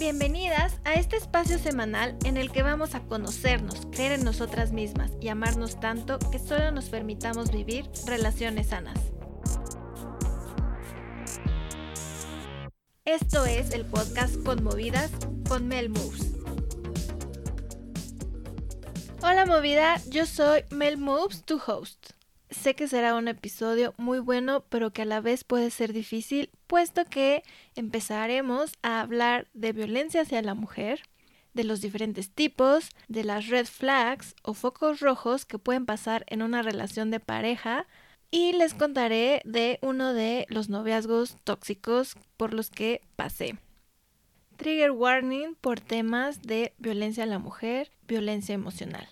Bienvenidas a este espacio semanal en el que vamos a conocernos, creer en nosotras mismas y amarnos tanto que solo nos permitamos vivir relaciones sanas. Esto es el podcast Conmovidas con Mel Moves. Hola movida, yo soy Mel Moves, tu host. Sé que será un episodio muy bueno, pero que a la vez puede ser difícil, puesto que empezaremos a hablar de violencia hacia la mujer, de los diferentes tipos, de las red flags o focos rojos que pueden pasar en una relación de pareja, y les contaré de uno de los noviazgos tóxicos por los que pasé. Trigger warning por temas de violencia a la mujer, violencia emocional.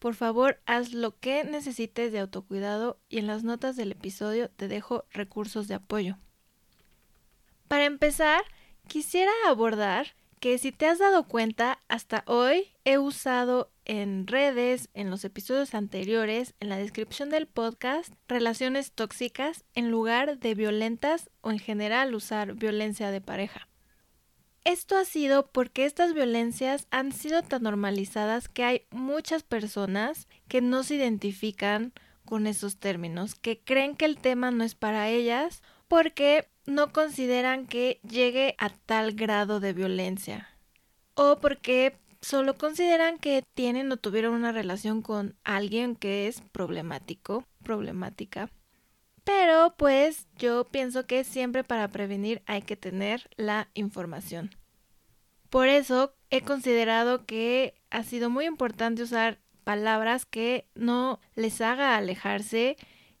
Por favor, haz lo que necesites de autocuidado y en las notas del episodio te dejo recursos de apoyo. Para empezar, quisiera abordar que si te has dado cuenta, hasta hoy he usado en redes, en los episodios anteriores, en la descripción del podcast, relaciones tóxicas en lugar de violentas o en general usar violencia de pareja. Esto ha sido porque estas violencias han sido tan normalizadas que hay muchas personas que no se identifican con esos términos, que creen que el tema no es para ellas porque no consideran que llegue a tal grado de violencia o porque solo consideran que tienen o tuvieron una relación con alguien que es problemático, problemática. Pero pues yo pienso que siempre para prevenir hay que tener la información. Por eso he considerado que ha sido muy importante usar palabras que no les haga alejarse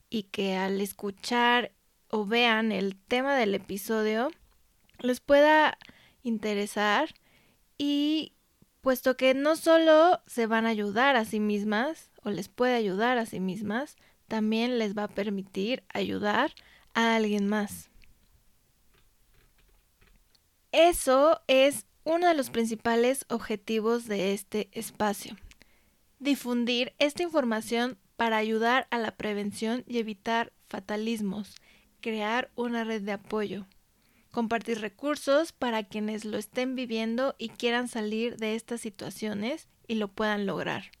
y que al escuchar o vean el tema del episodio les pueda interesar y puesto que no solo se van a ayudar a sí mismas o les puede ayudar a sí mismas, también les va a permitir ayudar a alguien más. Eso es uno de los principales objetivos de este espacio. Difundir esta información para ayudar a la prevención y evitar fatalismos, crear una red de apoyo, compartir recursos para quienes lo estén viviendo y quieran salir de estas situaciones y lo puedan lograr.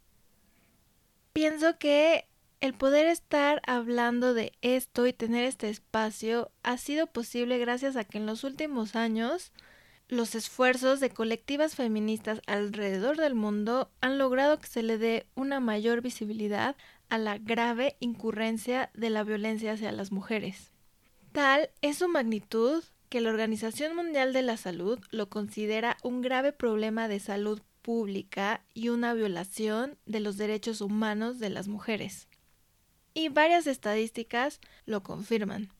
Pienso que el poder estar hablando de esto y tener este espacio ha sido posible gracias a que en los últimos años los esfuerzos de colectivas feministas alrededor del mundo han logrado que se le dé una mayor visibilidad a la grave incurrencia de la violencia hacia las mujeres. Tal es su magnitud que la Organización Mundial de la Salud lo considera un grave problema de salud pública y una violación de los derechos humanos de las mujeres. Y varias estadísticas lo confirman.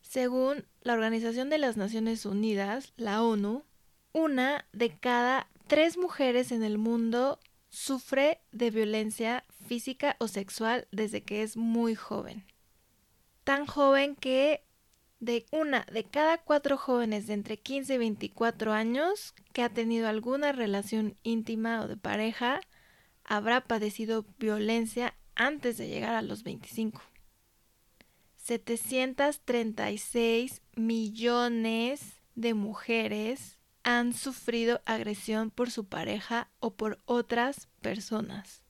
Según la Organización de las Naciones Unidas, la ONU, una de cada tres mujeres en el mundo sufre de violencia física o sexual desde que es muy joven. Tan joven que de una de cada cuatro jóvenes de entre 15 y 24 años que ha tenido alguna relación íntima o de pareja habrá padecido violencia antes de llegar a los 25. 736 millones de mujeres han sufrido agresión por su pareja o por otras personas.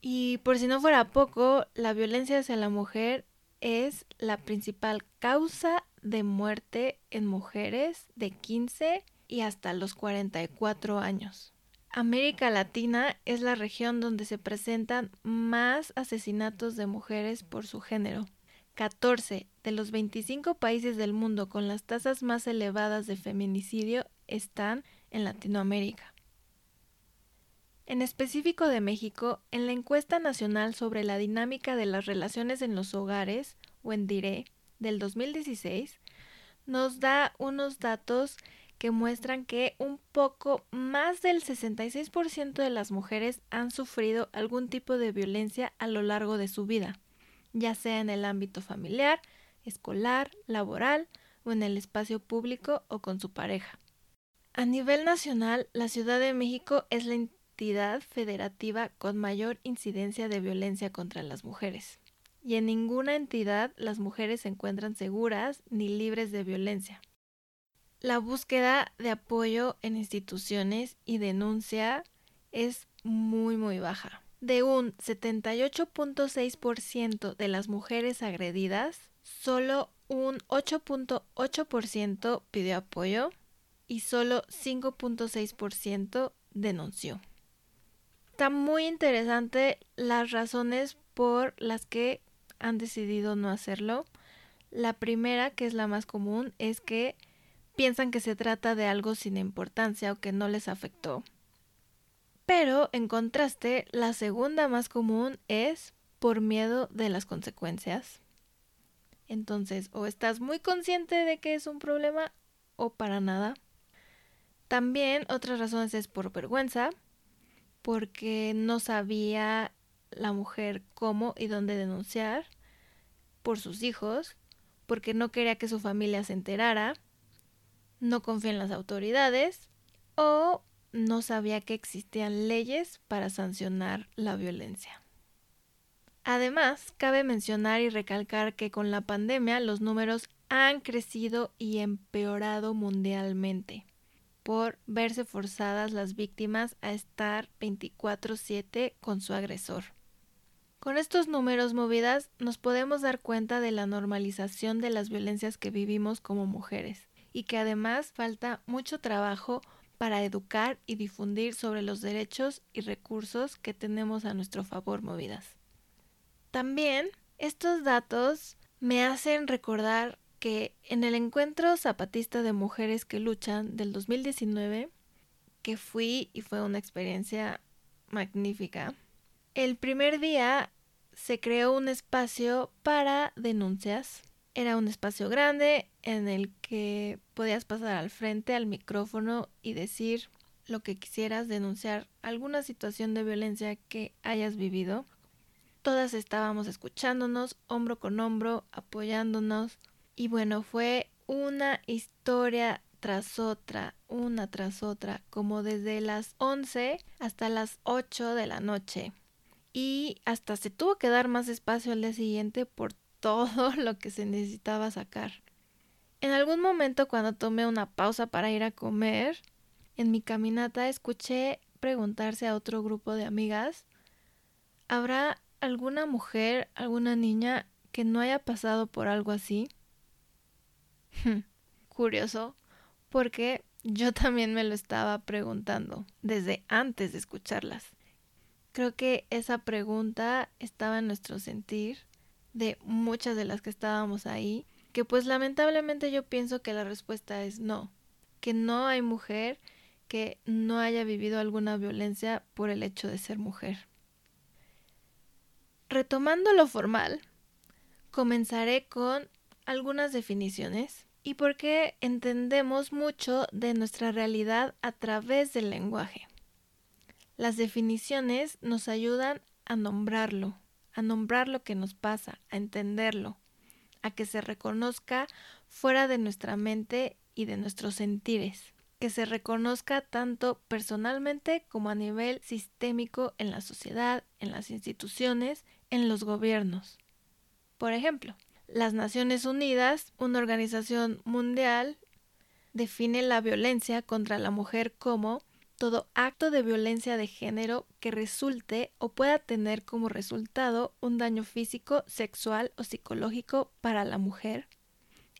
Y por si no fuera poco, la violencia hacia la mujer es la principal causa de muerte en mujeres de 15 y hasta los 44 años. América Latina es la región donde se presentan más asesinatos de mujeres por su género. 14 de los 25 países del mundo con las tasas más elevadas de feminicidio están en Latinoamérica en específico de México, en la encuesta nacional sobre la dinámica de las relaciones en los hogares, o en DIRE, del 2016, nos da unos datos que muestran que un poco más del 66% de las mujeres han sufrido algún tipo de violencia a lo largo de su vida, ya sea en el ámbito familiar, escolar, laboral o en el espacio público o con su pareja. A nivel nacional, la Ciudad de México es la entidad federativa con mayor incidencia de violencia contra las mujeres. Y en ninguna entidad las mujeres se encuentran seguras ni libres de violencia. La búsqueda de apoyo en instituciones y denuncia es muy muy baja. De un 78.6% de las mujeres agredidas, solo un 8.8% pidió apoyo y solo 5.6% denunció. Está muy interesante las razones por las que han decidido no hacerlo. La primera, que es la más común, es que piensan que se trata de algo sin importancia o que no les afectó. Pero, en contraste, la segunda más común es por miedo de las consecuencias. Entonces, o estás muy consciente de que es un problema o para nada. También otras razones es por vergüenza, porque no sabía la mujer cómo y dónde denunciar, por sus hijos, porque no quería que su familia se enterara, no confía en las autoridades o no sabía que existían leyes para sancionar la violencia. Además, cabe mencionar y recalcar que con la pandemia los números han crecido y empeorado mundialmente por verse forzadas las víctimas a estar 24/7 con su agresor. Con estos números movidas nos podemos dar cuenta de la normalización de las violencias que vivimos como mujeres y que además falta mucho trabajo para educar y difundir sobre los derechos y recursos que tenemos a nuestro favor movidas. También estos datos me hacen recordar que en el encuentro zapatista de mujeres que luchan del 2019, que fui y fue una experiencia magnífica, el primer día se creó un espacio para denuncias. Era un espacio grande en el que podías pasar al frente al micrófono y decir lo que quisieras, denunciar alguna situación de violencia que hayas vivido Todas estábamos escuchándonos, hombro con hombro, apoyándonos. Y bueno, fue una historia tras otra, una tras otra, como desde las 11 hasta las 8 de la noche. Y hasta se tuvo que dar más espacio al día siguiente por todo lo que se necesitaba sacar. En algún momento cuando tomé una pausa para ir a comer, en mi caminata escuché preguntarse a otro grupo de amigas, ¿habrá alguna mujer, alguna niña que no haya pasado por algo así? Curioso, porque yo también me lo estaba preguntando desde antes de escucharlas. Creo que esa pregunta estaba en nuestro sentir de muchas de las que estábamos ahí, que pues lamentablemente yo pienso que la respuesta es no, que no hay mujer que no haya vivido alguna violencia por el hecho de ser mujer. Retomando lo formal, comenzaré con algunas definiciones y por qué entendemos mucho de nuestra realidad a través del lenguaje. Las definiciones nos ayudan a nombrarlo, a nombrar lo que nos pasa, a entenderlo, a que se reconozca fuera de nuestra mente y de nuestros sentires, que se reconozca tanto personalmente como a nivel sistémico en la sociedad, en las instituciones en los gobiernos. Por ejemplo, las Naciones Unidas, una organización mundial, define la violencia contra la mujer como todo acto de violencia de género que resulte o pueda tener como resultado un daño físico, sexual o psicológico para la mujer,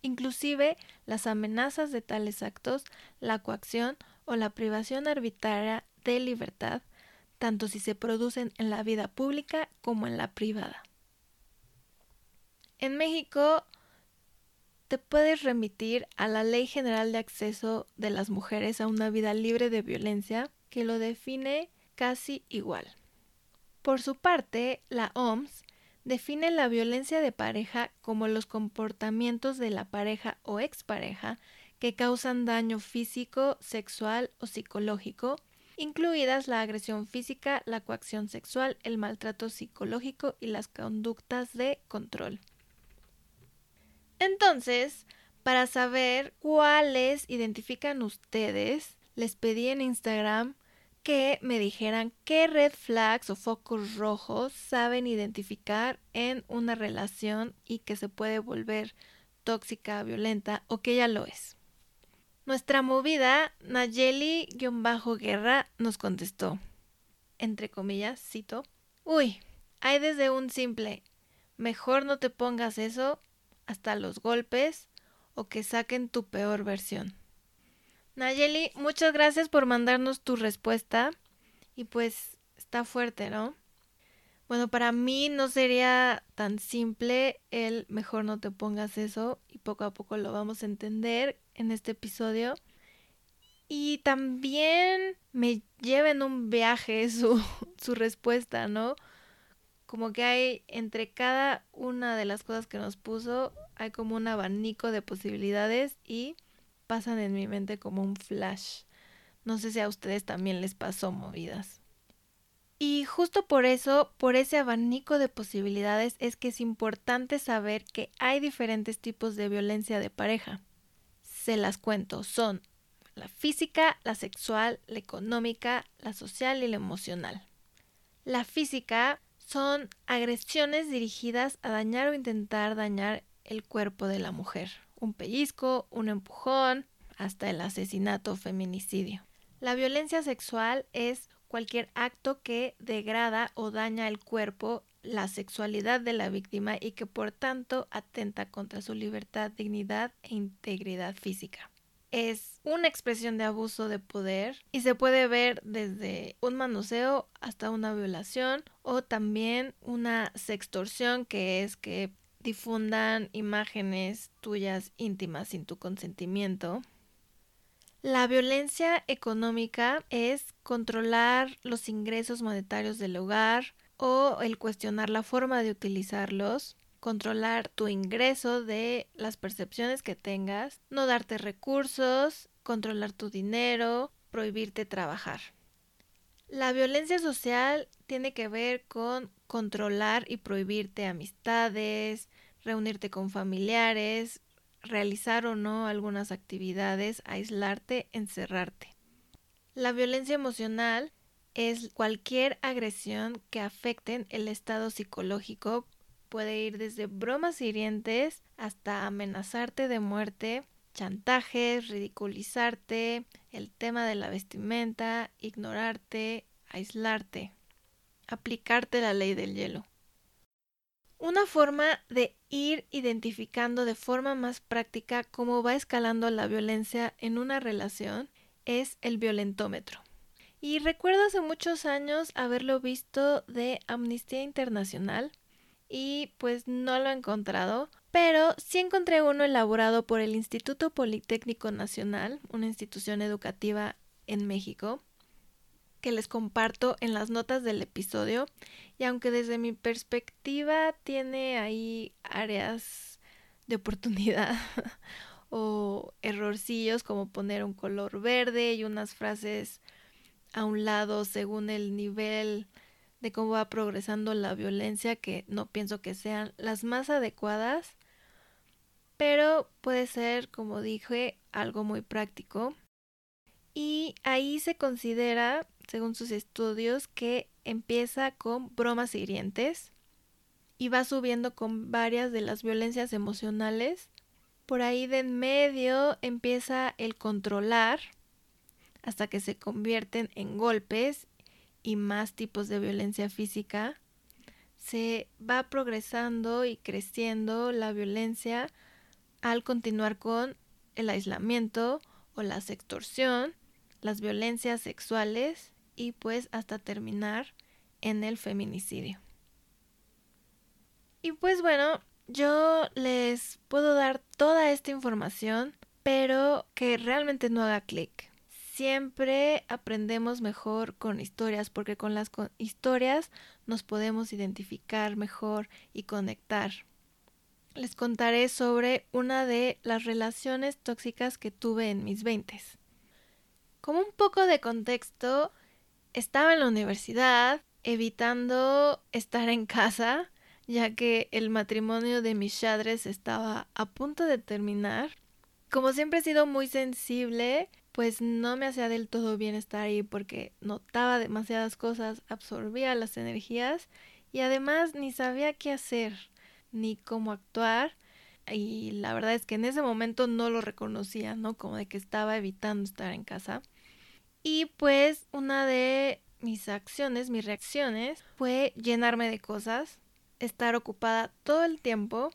inclusive las amenazas de tales actos, la coacción o la privación arbitraria de libertad, tanto si se producen en la vida pública como en la privada. En México te puedes remitir a la Ley General de Acceso de las Mujeres a una vida libre de violencia, que lo define casi igual. Por su parte, la OMS define la violencia de pareja como los comportamientos de la pareja o expareja que causan daño físico, sexual o psicológico incluidas la agresión física, la coacción sexual, el maltrato psicológico y las conductas de control. Entonces, para saber cuáles identifican ustedes, les pedí en Instagram que me dijeran qué red flags o focos rojos saben identificar en una relación y que se puede volver tóxica, violenta o que ya lo es. Nuestra movida, Nayeli-Guerra, nos contestó, entre comillas, cito, Uy, hay desde un simple, mejor no te pongas eso, hasta los golpes o que saquen tu peor versión. Nayeli, muchas gracias por mandarnos tu respuesta. Y pues está fuerte, ¿no? Bueno, para mí no sería tan simple el mejor no te pongas eso y poco a poco lo vamos a entender en este episodio. Y también me lleva en un viaje su, su respuesta, ¿no? Como que hay entre cada una de las cosas que nos puso, hay como un abanico de posibilidades y pasan en mi mente como un flash. No sé si a ustedes también les pasó movidas. Y justo por eso, por ese abanico de posibilidades, es que es importante saber que hay diferentes tipos de violencia de pareja. Se las cuento, son la física, la sexual, la económica, la social y la emocional. La física son agresiones dirigidas a dañar o intentar dañar el cuerpo de la mujer un pellizco, un empujón, hasta el asesinato o feminicidio. La violencia sexual es cualquier acto que degrada o daña el cuerpo, la sexualidad de la víctima y que por tanto atenta contra su libertad, dignidad e integridad física. Es una expresión de abuso de poder y se puede ver desde un manoseo hasta una violación o también una sextorsión que es que difundan imágenes tuyas íntimas sin tu consentimiento. La violencia económica es controlar los ingresos monetarios del hogar o el cuestionar la forma de utilizarlos, controlar tu ingreso de las percepciones que tengas, no darte recursos, controlar tu dinero, prohibirte trabajar. La violencia social tiene que ver con controlar y prohibirte amistades, reunirte con familiares, realizar o no algunas actividades, aislarte, encerrarte. La violencia emocional es cualquier agresión que afecten el estado psicológico. Puede ir desde bromas hirientes hasta amenazarte de muerte, chantajes, ridiculizarte, el tema de la vestimenta, ignorarte, aislarte, aplicarte la ley del hielo. Una forma de ir identificando de forma más práctica cómo va escalando la violencia en una relación es el violentómetro. Y recuerdo hace muchos años haberlo visto de Amnistía Internacional y pues no lo he encontrado, pero sí encontré uno elaborado por el Instituto Politécnico Nacional, una institución educativa en México, que les comparto en las notas del episodio y aunque desde mi perspectiva tiene ahí áreas de oportunidad o errorcillos como poner un color verde y unas frases a un lado según el nivel de cómo va progresando la violencia que no pienso que sean las más adecuadas pero puede ser como dije algo muy práctico y ahí se considera según sus estudios, que empieza con bromas hirientes y va subiendo con varias de las violencias emocionales. Por ahí de en medio empieza el controlar hasta que se convierten en golpes y más tipos de violencia física. Se va progresando y creciendo la violencia al continuar con el aislamiento o la extorsión, las violencias sexuales y pues hasta terminar en el feminicidio. Y pues bueno, yo les puedo dar toda esta información, pero que realmente no haga clic. Siempre aprendemos mejor con historias, porque con las historias nos podemos identificar mejor y conectar. Les contaré sobre una de las relaciones tóxicas que tuve en mis veintes. Como un poco de contexto, estaba en la universidad evitando estar en casa, ya que el matrimonio de mis padres estaba a punto de terminar. Como siempre he sido muy sensible, pues no me hacía del todo bien estar ahí porque notaba demasiadas cosas, absorbía las energías y además ni sabía qué hacer ni cómo actuar y la verdad es que en ese momento no lo reconocía, ¿no? Como de que estaba evitando estar en casa. Y pues una de mis acciones, mis reacciones, fue llenarme de cosas, estar ocupada todo el tiempo.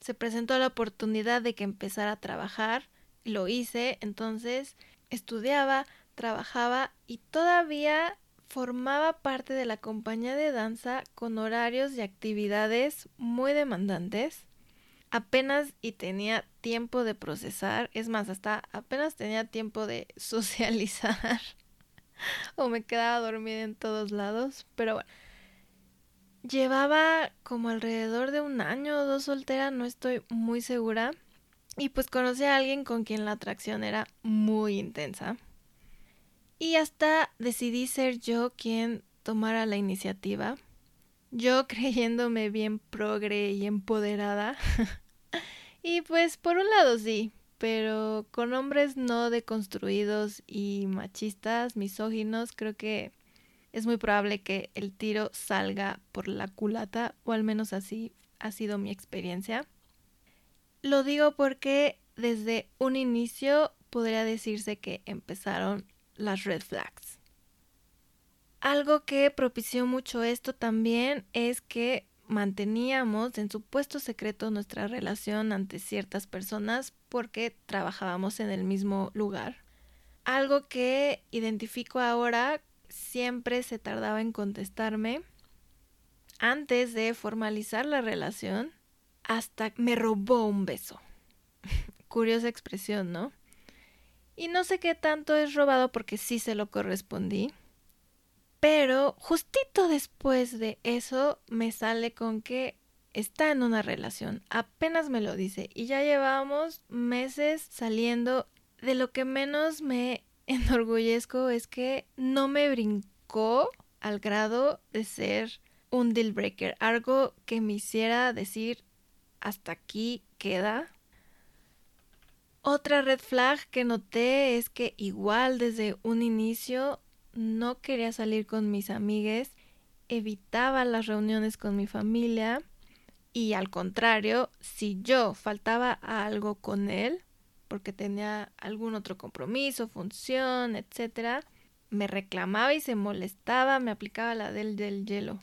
Se presentó la oportunidad de que empezara a trabajar, lo hice, entonces estudiaba, trabajaba y todavía formaba parte de la compañía de danza con horarios y actividades muy demandantes. Apenas y tenía tiempo de procesar, es más, hasta apenas tenía tiempo de socializar o me quedaba dormida en todos lados, pero bueno. Llevaba como alrededor de un año o dos soltera, no estoy muy segura. Y pues conocí a alguien con quien la atracción era muy intensa. Y hasta decidí ser yo quien tomara la iniciativa. Yo creyéndome bien progre y empoderada. y pues por un lado sí, pero con hombres no deconstruidos y machistas, misóginos, creo que es muy probable que el tiro salga por la culata, o al menos así ha sido mi experiencia. Lo digo porque desde un inicio podría decirse que empezaron las red flags. Algo que propició mucho esto también es que manteníamos en supuesto secreto nuestra relación ante ciertas personas porque trabajábamos en el mismo lugar. Algo que identifico ahora siempre se tardaba en contestarme antes de formalizar la relación hasta me robó un beso. Curiosa expresión, ¿no? Y no sé qué tanto es robado porque sí se lo correspondí. Pero justito después de eso me sale con que está en una relación. Apenas me lo dice. Y ya llevamos meses saliendo. De lo que menos me enorgullezco es que no me brincó al grado de ser un deal breaker. Algo que me hiciera decir hasta aquí queda. Otra red flag que noté es que igual desde un inicio no quería salir con mis amigues, evitaba las reuniones con mi familia y al contrario, si yo faltaba a algo con él, porque tenía algún otro compromiso, función, etcétera, me reclamaba y se molestaba, me aplicaba la del del hielo.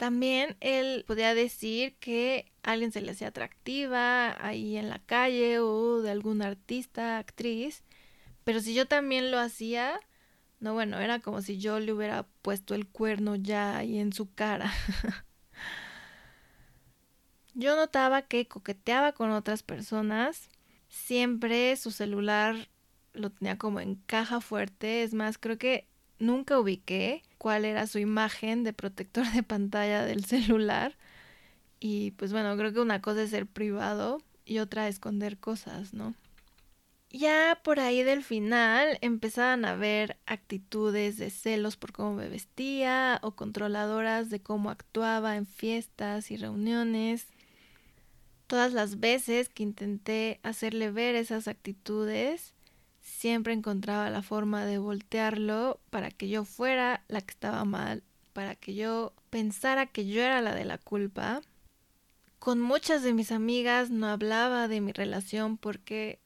También él podía decir que alguien se le hacía atractiva ahí en la calle o de algún artista, actriz, pero si yo también lo hacía, no bueno, era como si yo le hubiera puesto el cuerno ya ahí en su cara. yo notaba que coqueteaba con otras personas, siempre su celular lo tenía como en caja fuerte, es más, creo que nunca ubiqué cuál era su imagen de protector de pantalla del celular. Y pues bueno, creo que una cosa es ser privado y otra esconder cosas, ¿no? Ya por ahí del final empezaban a ver actitudes de celos por cómo me vestía o controladoras de cómo actuaba en fiestas y reuniones. Todas las veces que intenté hacerle ver esas actitudes, siempre encontraba la forma de voltearlo para que yo fuera la que estaba mal, para que yo pensara que yo era la de la culpa. Con muchas de mis amigas no hablaba de mi relación porque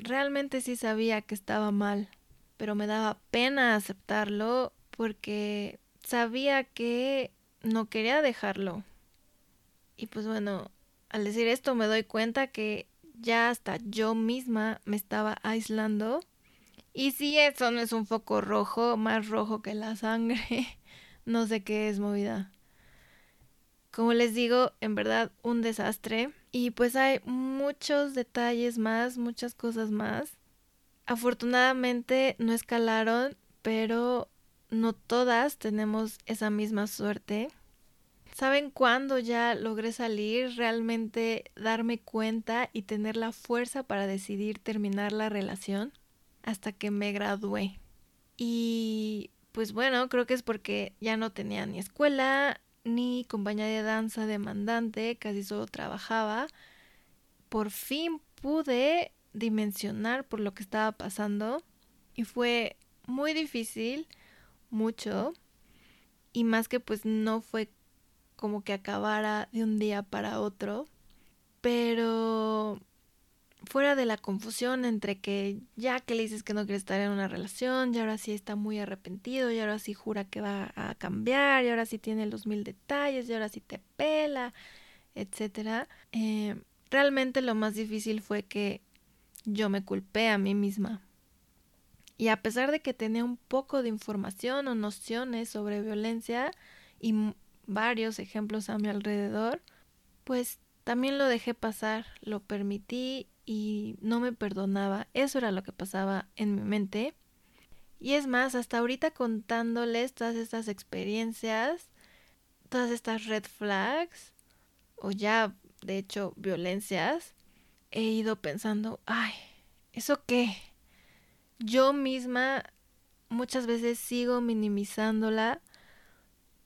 realmente sí sabía que estaba mal, pero me daba pena aceptarlo porque sabía que no quería dejarlo. Y pues bueno, al decir esto me doy cuenta que ya hasta yo misma me estaba aislando. Y si eso no es un foco rojo, más rojo que la sangre, no sé qué es movida. Como les digo, en verdad un desastre. Y pues hay muchos detalles más, muchas cosas más. Afortunadamente no escalaron, pero no todas tenemos esa misma suerte. ¿Saben cuándo ya logré salir, realmente darme cuenta y tener la fuerza para decidir terminar la relación? Hasta que me gradué. Y pues bueno, creo que es porque ya no tenía ni escuela, ni compañía de danza demandante, casi solo trabajaba. Por fin pude dimensionar por lo que estaba pasando y fue muy difícil, mucho, y más que pues no fue como que acabara de un día para otro, pero fuera de la confusión entre que ya que le dices que no quiere estar en una relación, y ahora sí está muy arrepentido, y ahora sí jura que va a cambiar, y ahora sí tiene los mil detalles, y ahora sí te pela, etcétera. Eh, realmente lo más difícil fue que yo me culpé a mí misma. Y a pesar de que tenía un poco de información o nociones sobre violencia y varios ejemplos a mi alrededor, pues también lo dejé pasar, lo permití y no me perdonaba. Eso era lo que pasaba en mi mente. Y es más, hasta ahorita contándoles todas estas experiencias, todas estas red flags, o ya de hecho violencias, he ido pensando, ay, ¿eso qué? Yo misma muchas veces sigo minimizándola.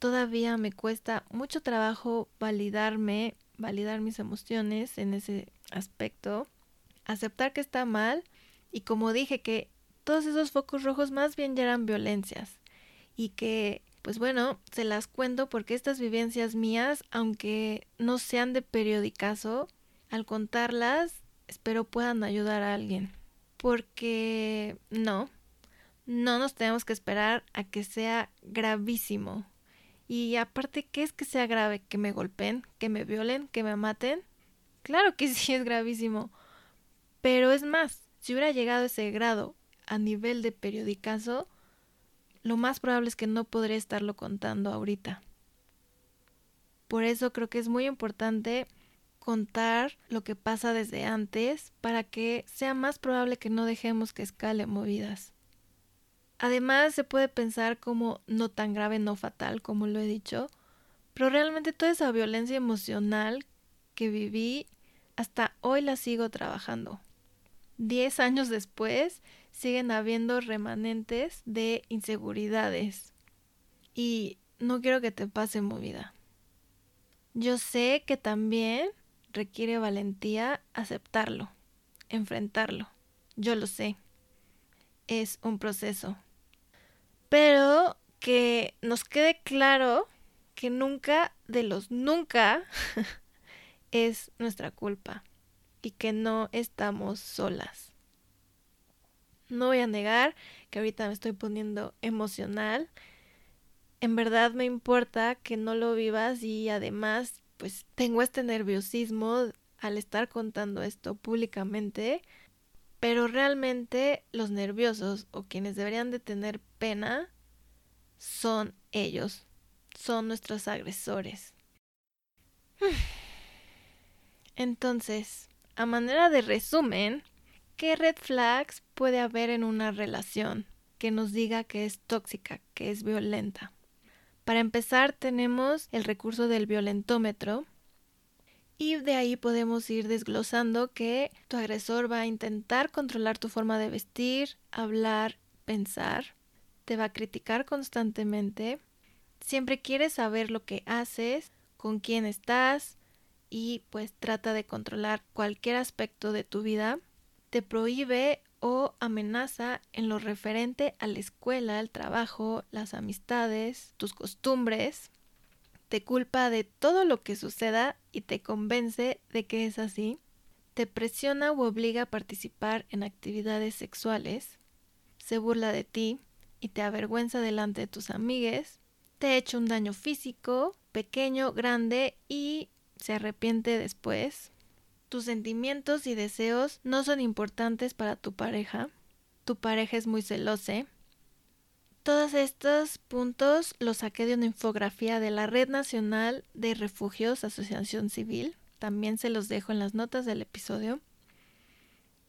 Todavía me cuesta mucho trabajo validarme, validar mis emociones en ese aspecto aceptar que está mal y como dije que todos esos focos rojos más bien ya eran violencias y que pues bueno, se las cuento porque estas vivencias mías, aunque no sean de periodicazo, al contarlas espero puedan ayudar a alguien. Porque no, no nos tenemos que esperar a que sea gravísimo. Y aparte, ¿qué es que sea grave? ¿Que me golpeen? ¿Que me violen? ¿Que me maten? Claro que sí es gravísimo. Pero es más, si hubiera llegado a ese grado a nivel de periodicazo, lo más probable es que no podré estarlo contando ahorita. Por eso creo que es muy importante contar lo que pasa desde antes para que sea más probable que no dejemos que escale movidas. Además, se puede pensar como no tan grave, no fatal, como lo he dicho, pero realmente toda esa violencia emocional que viví, hasta hoy la sigo trabajando. Diez años después, siguen habiendo remanentes de inseguridades. Y no quiero que te pase movida. Yo sé que también requiere valentía aceptarlo, enfrentarlo. Yo lo sé. Es un proceso. Pero que nos quede claro que nunca de los nunca es nuestra culpa y que no estamos solas. No voy a negar que ahorita me estoy poniendo emocional. En verdad me importa que no lo vivas y además pues tengo este nerviosismo al estar contando esto públicamente, pero realmente los nerviosos o quienes deberían de tener pena son ellos, son nuestros agresores. Entonces, a manera de resumen, ¿qué red flags puede haber en una relación que nos diga que es tóxica, que es violenta? Para empezar, tenemos el recurso del violentómetro, y de ahí podemos ir desglosando que tu agresor va a intentar controlar tu forma de vestir, hablar, pensar, te va a criticar constantemente, siempre quiere saber lo que haces, con quién estás, y pues trata de controlar cualquier aspecto de tu vida, te prohíbe o amenaza en lo referente a la escuela, el trabajo, las amistades, tus costumbres, te culpa de todo lo que suceda y te convence de que es así, te presiona o obliga a participar en actividades sexuales, se burla de ti y te avergüenza delante de tus amigues, te ha hecho un daño físico, pequeño, grande y se arrepiente después. Tus sentimientos y deseos no son importantes para tu pareja. Tu pareja es muy celosa. Todos estos puntos los saqué de una infografía de la Red Nacional de Refugios Asociación Civil. También se los dejo en las notas del episodio.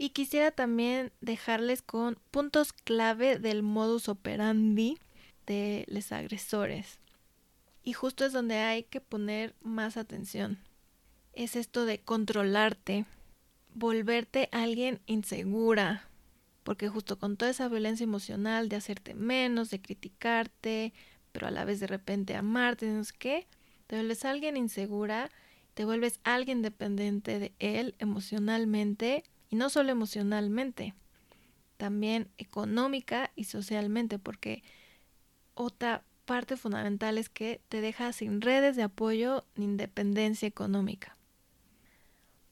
Y quisiera también dejarles con puntos clave del modus operandi de los agresores. Y justo es donde hay que poner más atención. Es esto de controlarte, volverte alguien insegura, porque justo con toda esa violencia emocional de hacerte menos, de criticarte, pero a la vez de repente amarte, no sé qué, te vuelves alguien insegura, te vuelves alguien dependiente de él emocionalmente Y no solo emocionalmente, también económica y socialmente, porque otra parte fundamental es que te deja sin redes de apoyo ni independencia económica.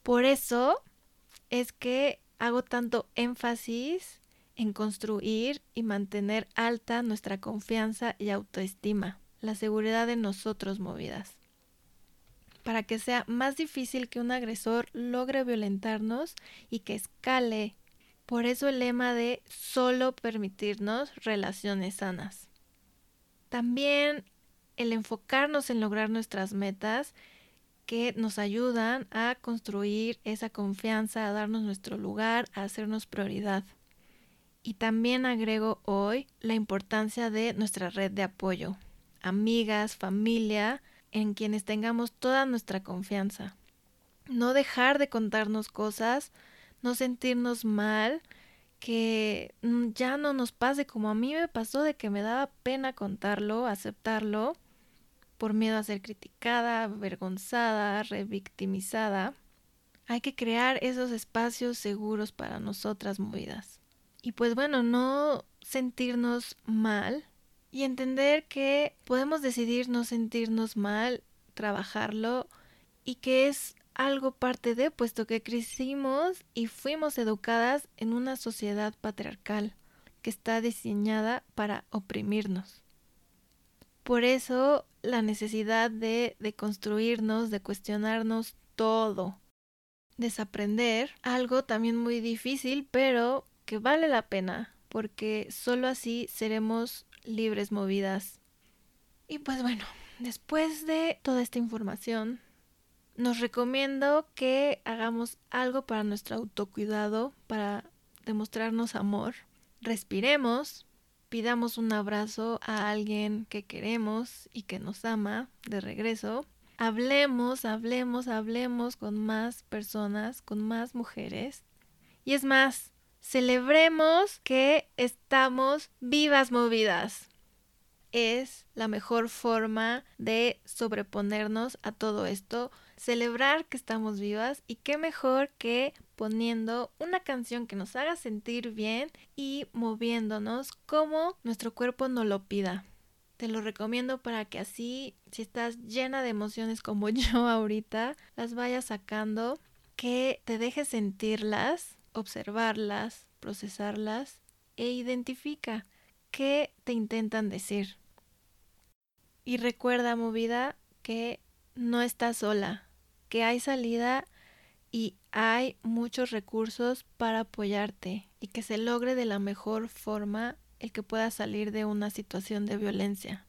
Por eso es que hago tanto énfasis en construir y mantener alta nuestra confianza y autoestima, la seguridad de nosotros movidas, para que sea más difícil que un agresor logre violentarnos y que escale. Por eso el lema de solo permitirnos relaciones sanas. También el enfocarnos en lograr nuestras metas que nos ayudan a construir esa confianza, a darnos nuestro lugar, a hacernos prioridad. Y también agrego hoy la importancia de nuestra red de apoyo, amigas, familia, en quienes tengamos toda nuestra confianza. No dejar de contarnos cosas, no sentirnos mal, que mm, ya no nos pase como a mí me pasó de que me daba pena contarlo, aceptarlo, por miedo a ser criticada, avergonzada, revictimizada. Hay que crear esos espacios seguros para nosotras movidas. Y pues bueno, no sentirnos mal y entender que podemos decidir no sentirnos mal, trabajarlo y que es algo parte de, puesto que crecimos y fuimos educadas en una sociedad patriarcal que está diseñada para oprimirnos. Por eso la necesidad de, de construirnos, de cuestionarnos todo, desaprender, algo también muy difícil, pero que vale la pena, porque solo así seremos libres movidas. Y pues bueno, después de toda esta información, nos recomiendo que hagamos algo para nuestro autocuidado, para demostrarnos amor. Respiremos, pidamos un abrazo a alguien que queremos y que nos ama de regreso. Hablemos, hablemos, hablemos con más personas, con más mujeres. Y es más, celebremos que estamos vivas movidas es la mejor forma de sobreponernos a todo esto, celebrar que estamos vivas y qué mejor que poniendo una canción que nos haga sentir bien y moviéndonos como nuestro cuerpo nos lo pida. Te lo recomiendo para que así, si estás llena de emociones como yo ahorita, las vayas sacando, que te dejes sentirlas, observarlas, procesarlas e identifica qué te intentan decir. Y recuerda, movida, que no estás sola, que hay salida y hay muchos recursos para apoyarte y que se logre de la mejor forma el que puedas salir de una situación de violencia.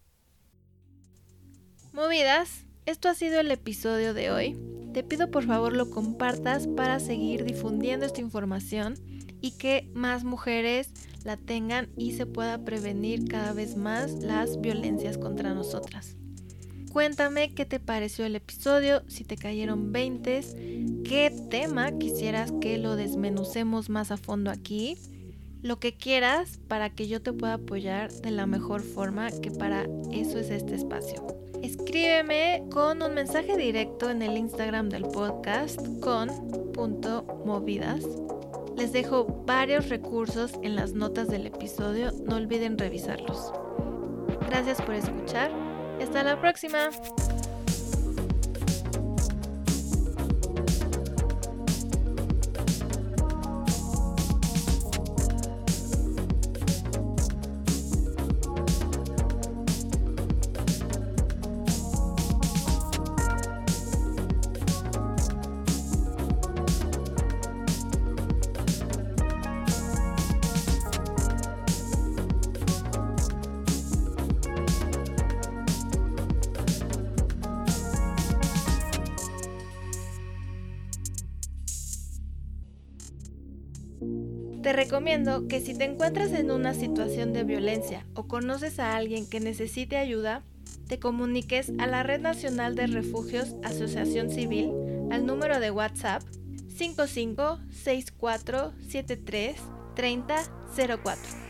Movidas, esto ha sido el episodio de hoy. Te pido por favor lo compartas para seguir difundiendo esta información y que más mujeres la tengan y se pueda prevenir cada vez más las violencias contra nosotras. Cuéntame qué te pareció el episodio, si te cayeron 20, qué tema quisieras que lo desmenucemos más a fondo aquí, lo que quieras para que yo te pueda apoyar de la mejor forma, que para eso es este espacio. Escríbeme con un mensaje directo en el Instagram del podcast con movidas les dejo varios recursos en las notas del episodio, no olviden revisarlos. Gracias por escuchar hasta la próxima. Te recomiendo que si te encuentras en una situación de violencia o conoces a alguien que necesite ayuda, te comuniques a la Red Nacional de Refugios Asociación Civil al número de WhatsApp 5564733004.